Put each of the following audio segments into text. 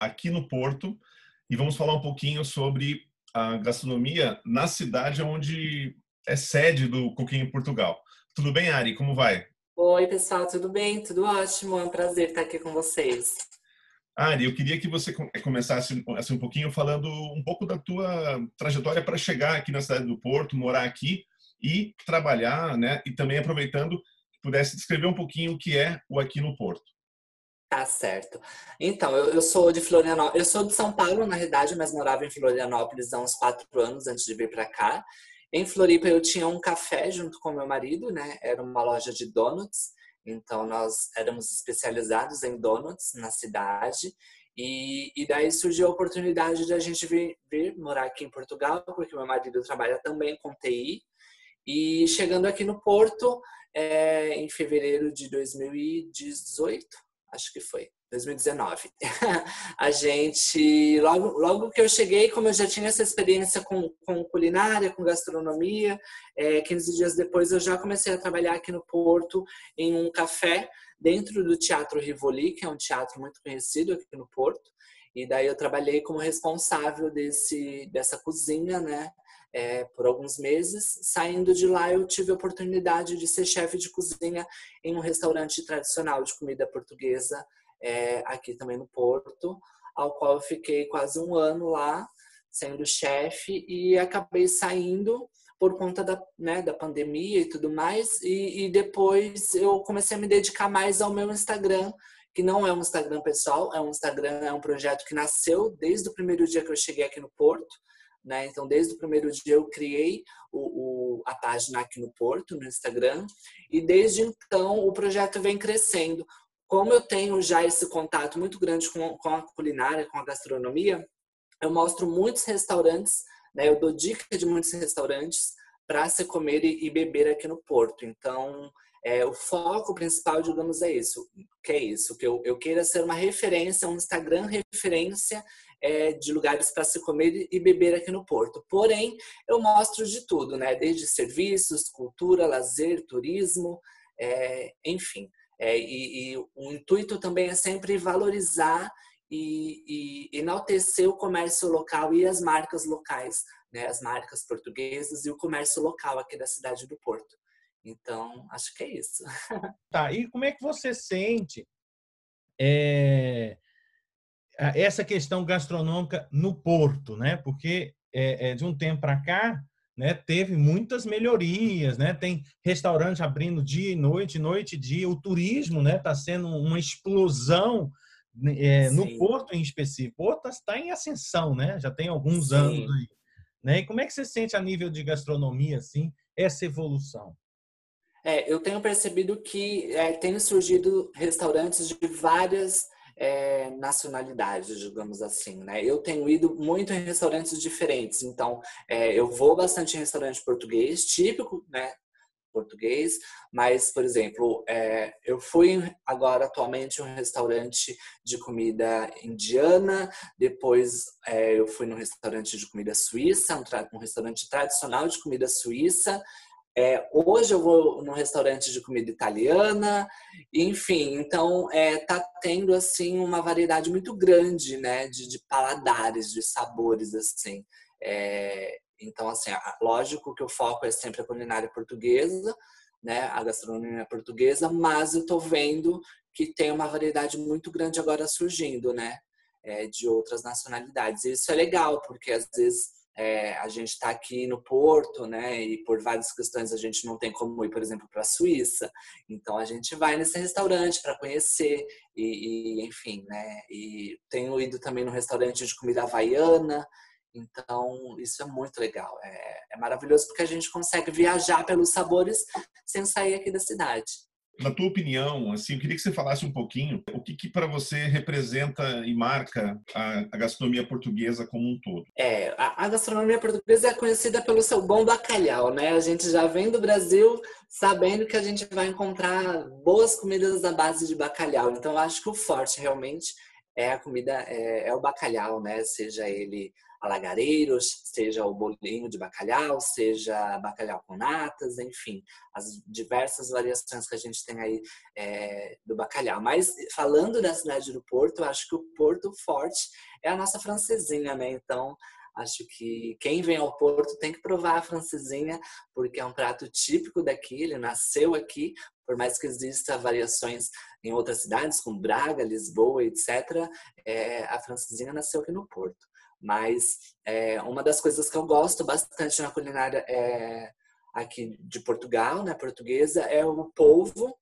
Aqui no Porto, e vamos falar um pouquinho sobre a gastronomia na cidade onde é sede do Cooking em Portugal. Tudo bem, Ari? Como vai? Oi, pessoal, tudo bem? Tudo ótimo. É um prazer estar aqui com vocês. Ari, eu queria que você começasse assim, um pouquinho falando um pouco da tua trajetória para chegar aqui na cidade do Porto, morar aqui e trabalhar, né? E também aproveitando pudesse descrever um pouquinho o que é o Aqui no Porto. Tá certo. Então, eu, eu sou de Florianópolis, eu sou de São Paulo, na realidade, mas morava em Florianópolis há uns quatro anos antes de vir para cá. Em Floripa, eu tinha um café junto com meu marido, né? Era uma loja de donuts, então nós éramos especializados em donuts na cidade. E, e daí surgiu a oportunidade de a gente vir, vir morar aqui em Portugal, porque meu marido trabalha também com TI. E chegando aqui no Porto, é, em fevereiro de 2018, acho que foi, 2019. a gente, logo, logo que eu cheguei, como eu já tinha essa experiência com, com culinária, com gastronomia, é, 15 dias depois eu já comecei a trabalhar aqui no Porto, em um café, dentro do Teatro Rivoli, que é um teatro muito conhecido aqui no Porto. E daí eu trabalhei como responsável desse, dessa cozinha, né? É, por alguns meses. Saindo de lá, eu tive a oportunidade de ser chefe de cozinha em um restaurante tradicional de comida portuguesa, é, aqui também no Porto, ao qual eu fiquei quase um ano lá, sendo chefe, e acabei saindo por conta da, né, da pandemia e tudo mais. E, e depois eu comecei a me dedicar mais ao meu Instagram, que não é um Instagram pessoal, é um Instagram, é um projeto que nasceu desde o primeiro dia que eu cheguei aqui no Porto. Né? Então, desde o primeiro dia eu criei o, o, a página aqui no Porto, no Instagram, e desde então o projeto vem crescendo. Como eu tenho já esse contato muito grande com, com a culinária, com a gastronomia, eu mostro muitos restaurantes, né? eu dou dica de muitos restaurantes para se comer e, e beber aqui no Porto. Então, é, o foco principal, digamos, é isso. Que é isso, que eu, eu queira ser uma referência, um Instagram referência é, de lugares para se comer e beber aqui no Porto. Porém, eu mostro de tudo, né? Desde serviços, cultura, lazer, turismo, é, enfim. É, e, e, o intuito também é sempre valorizar e, e, enaltecer o comércio local e as marcas locais, né? As marcas portuguesas e o comércio local aqui da cidade do Porto. Então, acho que é isso. Tá, e como é que você sente é, essa questão gastronômica no Porto, né? Porque é, é, de um tempo para cá, né, teve muitas melhorias, né? Tem restaurante abrindo dia e noite, noite e dia. O turismo, né, está sendo uma explosão né, é, no Porto em específico. O Porto está em ascensão, né? Já tem alguns Sim. anos aí. Né? E como é que você sente a nível de gastronomia, assim, essa evolução? É, eu tenho percebido que é, tem surgido restaurantes de várias é, nacionalidades, digamos assim, né? Eu tenho ido muito em restaurantes diferentes, então é, eu vou bastante em restaurante português, típico, né? Português, mas, por exemplo, é, eu fui agora atualmente um restaurante de comida indiana, depois é, eu fui num restaurante de comida suíça, um, um restaurante tradicional de comida suíça, é, hoje eu vou num restaurante de comida italiana, enfim, então é, tá tendo assim uma variedade muito grande, né, de, de paladares, de sabores assim. É, então assim, lógico que o foco é sempre a culinária portuguesa, né, a gastronomia portuguesa, mas eu tô vendo que tem uma variedade muito grande agora surgindo, né, é, de outras nacionalidades. E isso é legal porque às vezes é, a gente está aqui no Porto, né? E por várias questões a gente não tem como ir, por exemplo, para a Suíça. Então a gente vai nesse restaurante para conhecer e, e, enfim, né? E tenho ido também no restaurante de comida havaiana. Então isso é muito legal. É, é maravilhoso porque a gente consegue viajar pelos sabores sem sair aqui da cidade. Na tua opinião, assim, eu queria que você falasse um pouquinho o que, que para você representa e marca a, a, gastronomia portuguesa como um todo. É, a, a, gastronomia portuguesa é conhecida pelo seu bom bacalhau, né? A gente já vem do Brasil sabendo que a gente vai encontrar boas comidas à base de bacalhau. Então, eu acho que o forte realmente é a comida, é, é o bacalhau, né? Seja ele alagareiros, seja o bolinho de bacalhau, seja bacalhau com natas, enfim, as diversas variações que a gente tem aí é, do bacalhau. Mas falando da cidade do Porto, eu acho que o Porto Forte é a nossa francesinha, né? Então, acho que quem vem ao Porto tem que provar a francesinha, porque é um prato típico daqui, ele nasceu aqui, por mais que exista variações em outras cidades, como Braga, Lisboa, etc., é, a francesinha nasceu aqui no Porto. Mas é, uma das coisas que eu gosto bastante na culinária é, aqui de Portugal, né, portuguesa, é o polvo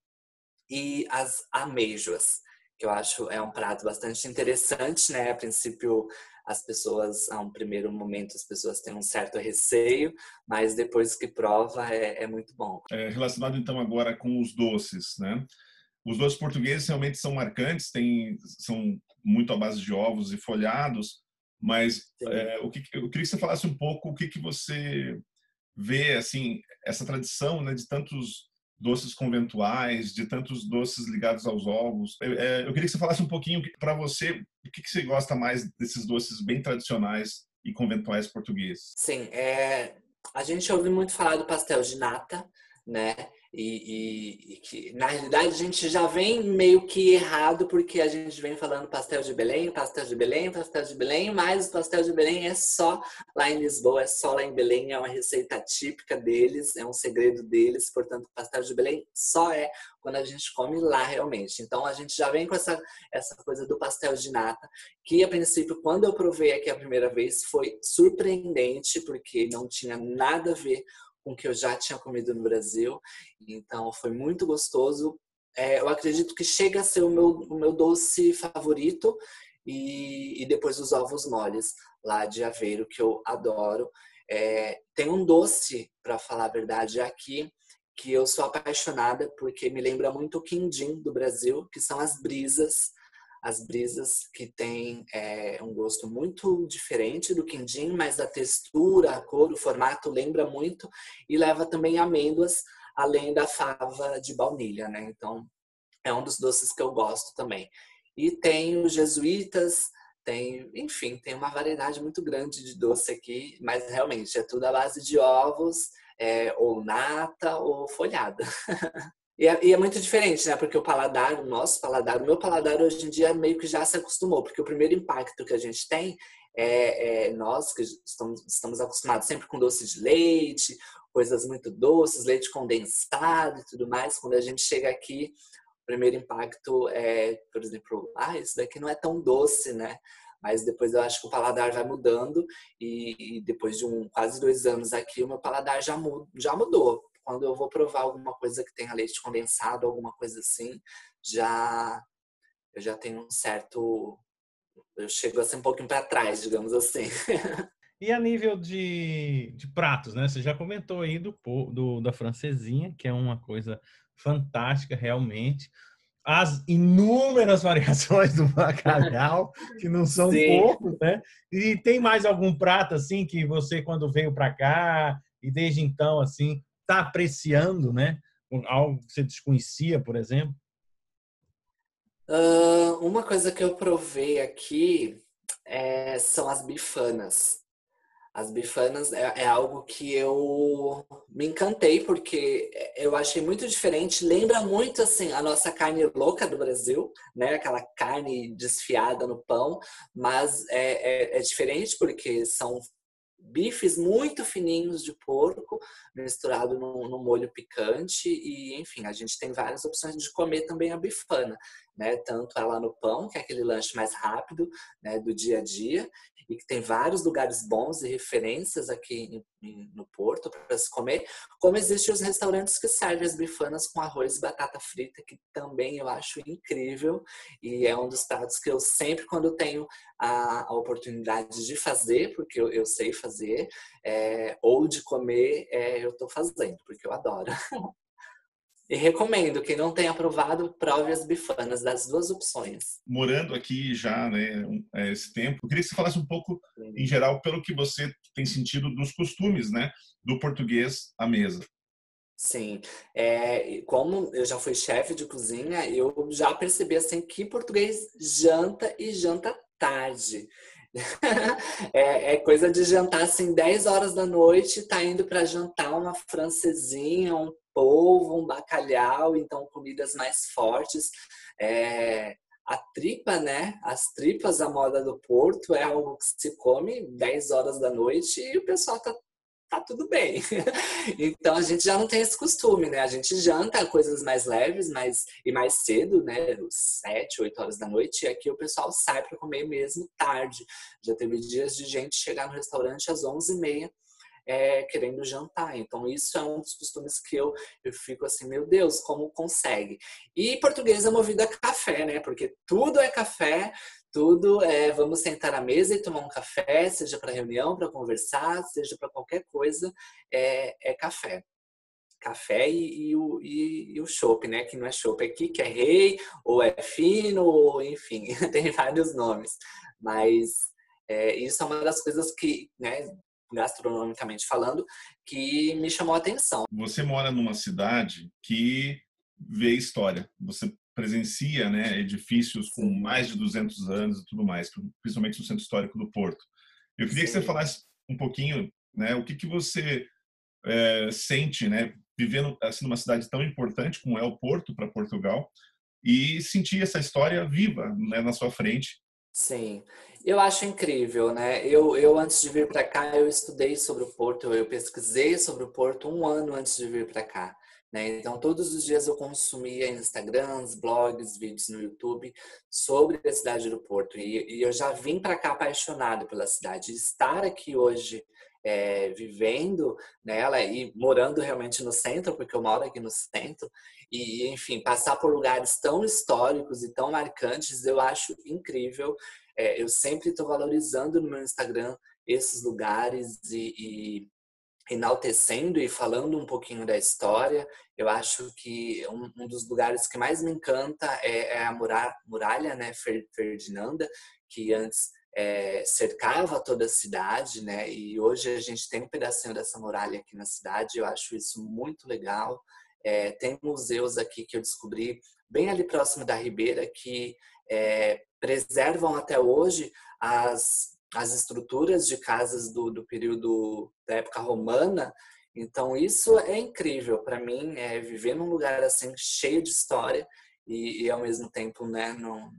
e as ameijoas, que eu acho é um prato bastante interessante, né? A princípio, as pessoas, a um primeiro momento, as pessoas têm um certo receio, mas depois que prova, é, é muito bom. É, relacionado então agora com os doces, né? Os doces portugueses realmente são marcantes, tem, são muito à base de ovos e folhados, mas é, o que, eu queria que você falasse um pouco o que, que você vê, assim, essa tradição né, de tantos doces conventuais, de tantos doces ligados aos ovos. Eu, é, eu queria que você falasse um pouquinho para você, o que, que você gosta mais desses doces bem tradicionais e conventuais portugueses. Sim, é, a gente ouve muito falar do pastel de nata, né? E, e, e, que na realidade a gente já vem meio que errado porque a gente vem falando pastel de Belém, pastel de Belém, pastel de Belém, mas o pastel de Belém é só lá em Lisboa, é só lá em Belém, é uma receita típica deles, é um segredo deles, portanto, pastel de Belém só é quando a gente come lá realmente. Então a gente já vem com essa, essa coisa do pastel de nata, que a princípio, quando eu provei aqui a primeira vez, foi surpreendente, porque não tinha nada a ver com que eu já tinha comido no Brasil. Então foi muito gostoso. É, eu acredito que chega a ser o meu, o meu doce favorito. E, e depois os ovos moles lá de Aveiro, que eu adoro. É, tem um doce, para falar a verdade, aqui que eu sou apaixonada porque me lembra muito o quindim do Brasil, que são as brisas as brisas que tem é, um gosto muito diferente do quindim, mas a textura, a cor, o formato lembra muito e leva também amêndoas, além da fava de baunilha, né? Então é um dos doces que eu gosto também. E tem os jesuítas, tem, enfim, tem uma variedade muito grande de doce aqui, mas realmente é tudo à base de ovos, é, ou nata ou folhada. E é, e é, muito diferente, né? Porque o paladar, o nosso paladar, o meu paladar hoje em dia meio que já se acostumou, porque o primeiro impacto que a gente tem é, é nós que estamos, estamos acostumados sempre com doce de leite, coisas muito doces, leite condensado e tudo mais. Quando a gente chega aqui, o primeiro impacto é, por exemplo, ah, isso daqui não é tão doce, né? Mas depois eu acho que o paladar vai mudando e, depois de um quase dois anos aqui, o meu paladar já, já mudou quando eu vou provar alguma coisa que tenha leite condensado, alguma coisa assim, já eu já tenho um certo eu chego assim um pouquinho para trás, digamos assim. E a nível de, de pratos, né? Você já comentou aí do, do da francesinha, que é uma coisa fantástica realmente. As inúmeras variações do bacalhau, que não são poucos, né? E tem mais algum prato assim que você quando veio para cá e desde então assim está apreciando, né? Algo que você desconhecia, por exemplo? Uh, uma coisa que eu provei aqui é, são as bifanas. As bifanas é, é, algo que eu me encantei porque eu achei muito diferente. Lembra muito assim a nossa carne louca do Brasil, né? Aquela carne desfiada no pão, mas é, é, é diferente porque são bifes muito fininhos de porco misturado no, no, molho picante e enfim a gente tem várias opções de comer também a bifana né? Tanto ela no pão que é aquele lanche mais rápido né, do dia a dia e que tem vários lugares bons e referências aqui no Porto para se comer, como existem os restaurantes que servem as bifanas com arroz e batata frita, que também eu acho incrível e é um dos pratos que eu sempre, quando tenho a, a oportunidade de fazer, porque eu, eu sei fazer, é, ou de comer, é, eu estou fazendo, porque eu adoro. E recomendo, quem não tem aprovado, prove as bifanas das duas opções. Morando aqui já, né, é, esse tempo, eu queria que você falasse um pouco, em geral, pelo que você tem sentido dos costumes, né, do português à mesa. Sim, é, como eu já fui chefe de cozinha, eu já percebi assim que português janta e janta tarde. é, é, coisa de jantar assim 10 horas da noite, tá indo para jantar uma francesinha, um polvo, um bacalhau, então comidas mais fortes. É, a tripa, né? As tripas, a moda do Porto, é algo que se come 10 horas da noite e o pessoal tá tá tudo bem. então a gente já não tem esse costume, né? A gente janta coisas mais leves mais, e mais cedo, né? Sete, oito horas da noite, e aqui o pessoal sai para comer mesmo tarde. Já teve dias de gente chegar no restaurante às onze e meia. É, querendo jantar. Então, isso é um dos costumes que eu, eu fico assim, meu Deus, como consegue? E português é movido a café, né? Porque tudo é café, tudo é vamos sentar à mesa e tomar um café, seja para reunião, para conversar, seja para qualquer coisa, é, é café. Café e, e o, e, e o chopp, né? Que não é chopp aqui, que é rei, ou é fino, ou enfim, tem vários nomes. Mas é, isso é uma das coisas que, né, gastronomicamente falando, que me chamou a atenção. Você mora numa cidade que vê história. Você presencia né, edifícios com mais de 200 anos e tudo mais, principalmente no centro histórico do Porto. Eu queria Sim. que você falasse um pouquinho, né, o que que você é, sente, né, vivendo assim numa cidade tão importante como é o Porto para Portugal e sentir essa história viva né, na sua frente. Sim, eu acho incrível, né? Eu, eu antes de vir para cá, eu estudei sobre o Porto, eu pesquisei sobre o Porto um ano antes de vir para cá. Né? Então, todos os dias eu consumia Instagrams, blogs, vídeos no YouTube sobre a cidade do Porto. E, e eu já vim para cá apaixonado pela cidade. Estar aqui hoje é, vivendo nela e morando realmente no centro, porque eu moro aqui no centro, e enfim, passar por lugares tão históricos e tão marcantes, eu acho incrível. É, eu sempre estou valorizando no meu Instagram esses lugares e, e enaltecendo e falando um pouquinho da história. Eu acho que um, um dos lugares que mais me encanta é, é a muralha, né, Ferdinanda, que antes é, cercava toda a cidade, né? E hoje a gente tem um pedacinho dessa muralha aqui na cidade. Eu acho isso muito legal. É, tem museus aqui que eu descobri bem ali próximo da Ribeira que é, preservam até hoje as as estruturas de casas do, do período da época romana. Então, isso é incrível para mim, é viver num lugar assim cheio de história e, e ao mesmo tempo, né, no,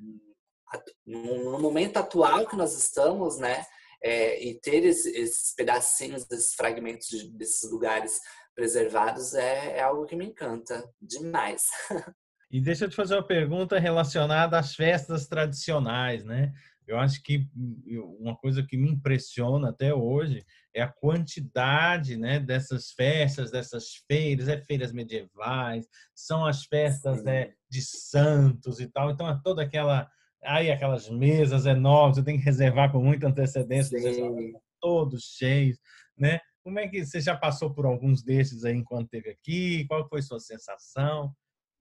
no, momento atual que nós estamos, né, é, e ter esse, esses pedacinhos, esses fragmentos de, desses lugares preservados é, é algo que me encanta demais. E deixa eu te fazer uma pergunta relacionada às festas tradicionais, né? Eu acho que hum, uma coisa que me impressiona até hoje é a quantidade né, dessas festas, dessas feiras, é feiras medievais, são as festas é, de santos e tal. Então é toda aquela. Aí aquelas mesas enormes, você tem que reservar com muita antecedência, todos cheios, né? Como é que você já passou por alguns desses aí enquanto esteve aqui? Qual foi a sua sensação?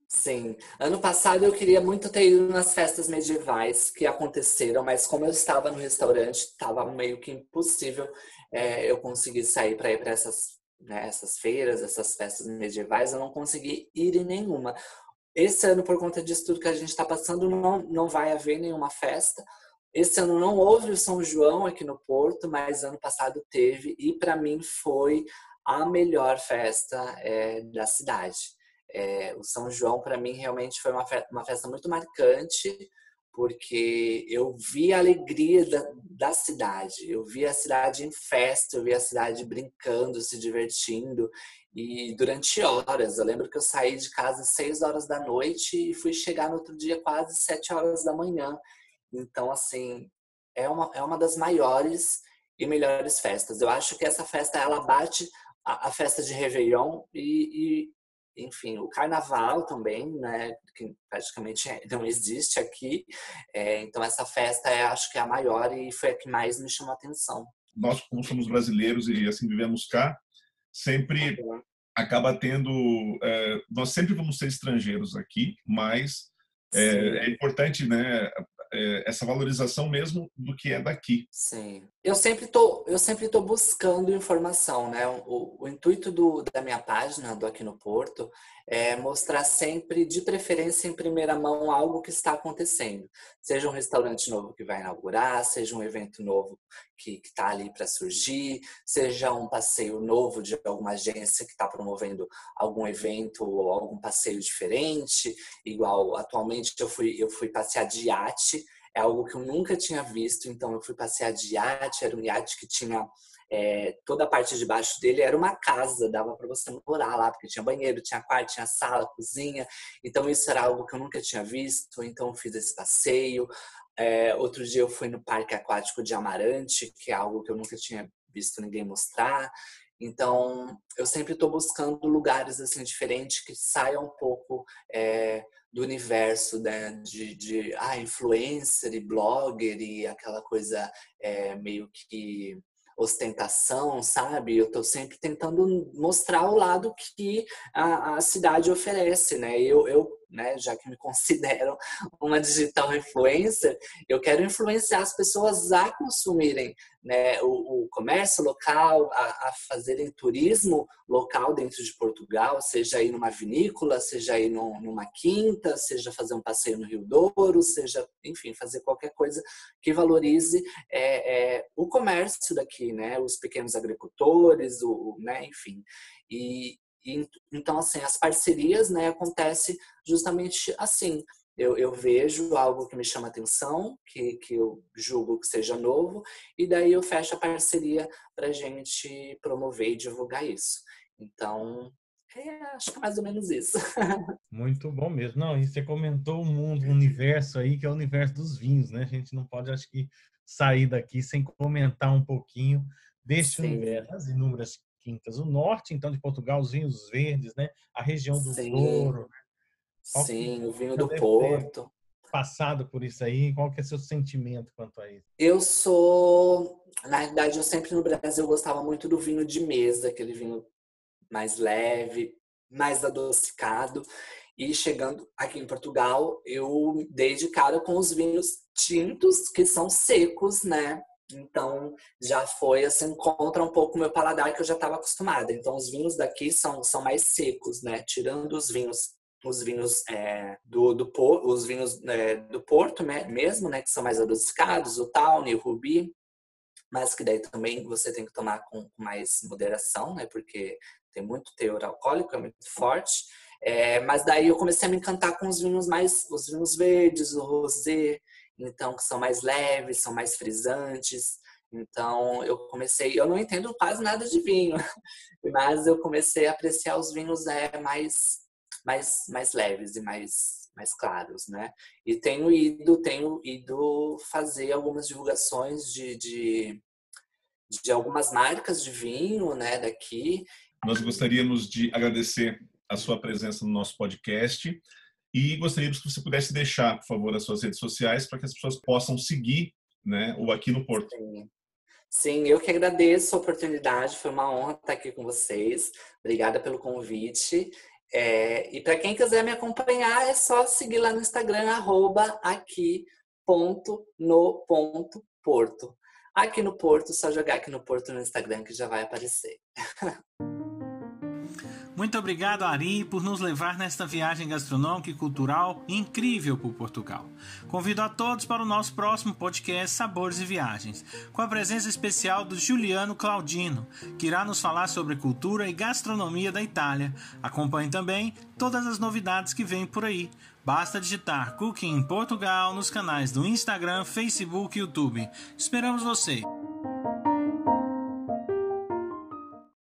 Sim. Ano passado eu queria muito ter ido nas festas medievais que aconteceram, mas como eu estava no restaurante, estava meio que impossível é, eu conseguir sair para ir para essas, né, essas feiras, essas festas medievais. Eu não consegui ir em nenhuma. Esse ano, por conta disso tudo que a gente está passando, não, não vai haver nenhuma festa. Esse ano não houve o São João aqui no Porto, mas ano passado teve, e para mim foi a melhor festa é, da cidade. É, o São João, para mim, realmente foi uma festa, uma festa muito marcante, porque eu vi a alegria da, da, cidade, eu vi a cidade em festa, eu vi a cidade brincando, se divertindo, e durante horas. Eu lembro que eu saí de casa às seis horas da noite e fui chegar no outro dia quase sete horas da manhã. Então, assim, é uma, é uma das maiores e melhores festas. Eu acho que essa festa, ela bate a, a festa de Réveillon e, e enfim, o carnaval também, né, que praticamente é, não existe aqui. É, então essa festa é, acho que é a maior e foi a que mais me chamou a atenção. Nós, como somos brasileiros e assim vivemos cá, sempre acaba tendo. É, nós sempre vamos ser estrangeiros aqui, mas é, é, importante, né? É, essa valorização mesmo do que é daqui. Sim. Eu sempre tô, eu sempre tô buscando informação, né? O, o intuito do, da minha página do Aqui no Porto é mostrar sempre, de preferência em primeira mão, algo que está acontecendo. Seja um restaurante novo que vai inaugurar, seja um evento novo que está ali para surgir, seja um passeio novo de alguma agência que está promovendo algum evento ou algum passeio diferente. Igual atualmente eu fui, eu fui passear de iate, é algo que eu nunca tinha visto, então eu fui passear de iate, era um iate que tinha é, toda a parte de baixo dele era uma casa, dava para você morar lá, porque tinha banheiro, tinha quarto, tinha sala, cozinha. Então isso era algo que eu nunca tinha visto, então fiz esse passeio. É, outro dia eu fui no Parque Aquático de Amarante, que é algo que eu nunca tinha visto ninguém mostrar. Então, eu sempre estou buscando lugares assim diferentes que saiam um pouco é, do universo né, de, de ah, influencer e blogger e aquela coisa é, meio que ostentação, sabe? Eu estou sempre tentando mostrar o lado que a, a cidade oferece, né? Eu, eu né, já que me considero uma digital influencer, eu quero influenciar as pessoas a consumirem né, o, o comércio local, a, a, fazerem turismo local dentro de Portugal, seja aí numa vinícola, seja no, numa quinta, seja fazer um passeio no Rio Douro, seja, enfim, fazer qualquer coisa que valorize é, é, o comércio daqui, né, os pequenos agricultores, o, né, enfim. E, então, assim, as parcerias, né, acontece justamente assim. Eu, eu, vejo algo que me chama atenção, que, que eu julgo que seja novo, e daí eu fecho a parceria para a gente promover e divulgar isso. Então, é, acho que é mais ou menos isso. Muito bom mesmo. Não, e você comentou o mundo, o universo aí, que é o universo dos vinhos, né? A gente não pode, acho que, sair daqui sem comentar um pouquinho desse Sim. universo, as inúmeras quintas. O norte, então, de Portugal, os vinhos verdes, né? A região do Sim. Douro. Né? Sim, o vinho do Porto. Passado por isso aí, qual que é seu sentimento quanto a isso? Eu sou, na verdade, eu sempre no Brasil gostava muito do vinho de mesa, aquele vinho mais leve, mais adocicado. E chegando aqui em Portugal, eu dei de cara com os vinhos tintos, que são secos, né? Então já foi assim contra um pouco o meu paladar que eu já estava acostumada. Então os vinhos daqui são, são mais secos, né? Tirando os vinhos os vinhos é, do, do os vinhos é, do Porto né? mesmo, né? Que são mais adocicados, o Tawny, o Rubi, mas que daí também você tem que tomar com mais moderação, né? Porque tem muito teor alcoólico, é muito forte. É, mas daí eu comecei a me encantar com os vinhos mais, os vinhos verdes, o rosé, então que são mais leves, são mais frisantes. Então eu comecei, eu não entendo quase nada de vinho, mas eu comecei a apreciar os vinhos é, mais, mais, mais leves e mais, mais claros, né? E tenho ido, tenho ido fazer algumas divulgações de, de, de algumas marcas de vinho, né, daqui. Nós gostaríamos de agradecer a sua presença no nosso podcast e gostaríamos que você pudesse deixar, por favor, as suas redes sociais para que as pessoas possam seguir né, o Aqui no Porto. Sim. Sim, eu que agradeço a oportunidade, foi uma honra estar aqui com vocês. Obrigada pelo convite. É, e para quem quiser me acompanhar, é só seguir lá no Instagram, arroba aqui no Porto. Aqui no Porto, só jogar aqui no Porto no Instagram que já vai aparecer. Muito obrigado, Ari, por nos levar nesta viagem gastronômica e cultural incrível por Portugal. Convido a todos para o nosso próximo podcast Sabores e Viagens, com a presença especial do Juliano Claudino, que irá nos falar sobre cultura e gastronomia da Itália. Acompanhe também todas as novidades que vêm por aí. Basta digitar Cooking Portugal nos canais do Instagram, Facebook e YouTube. Esperamos você!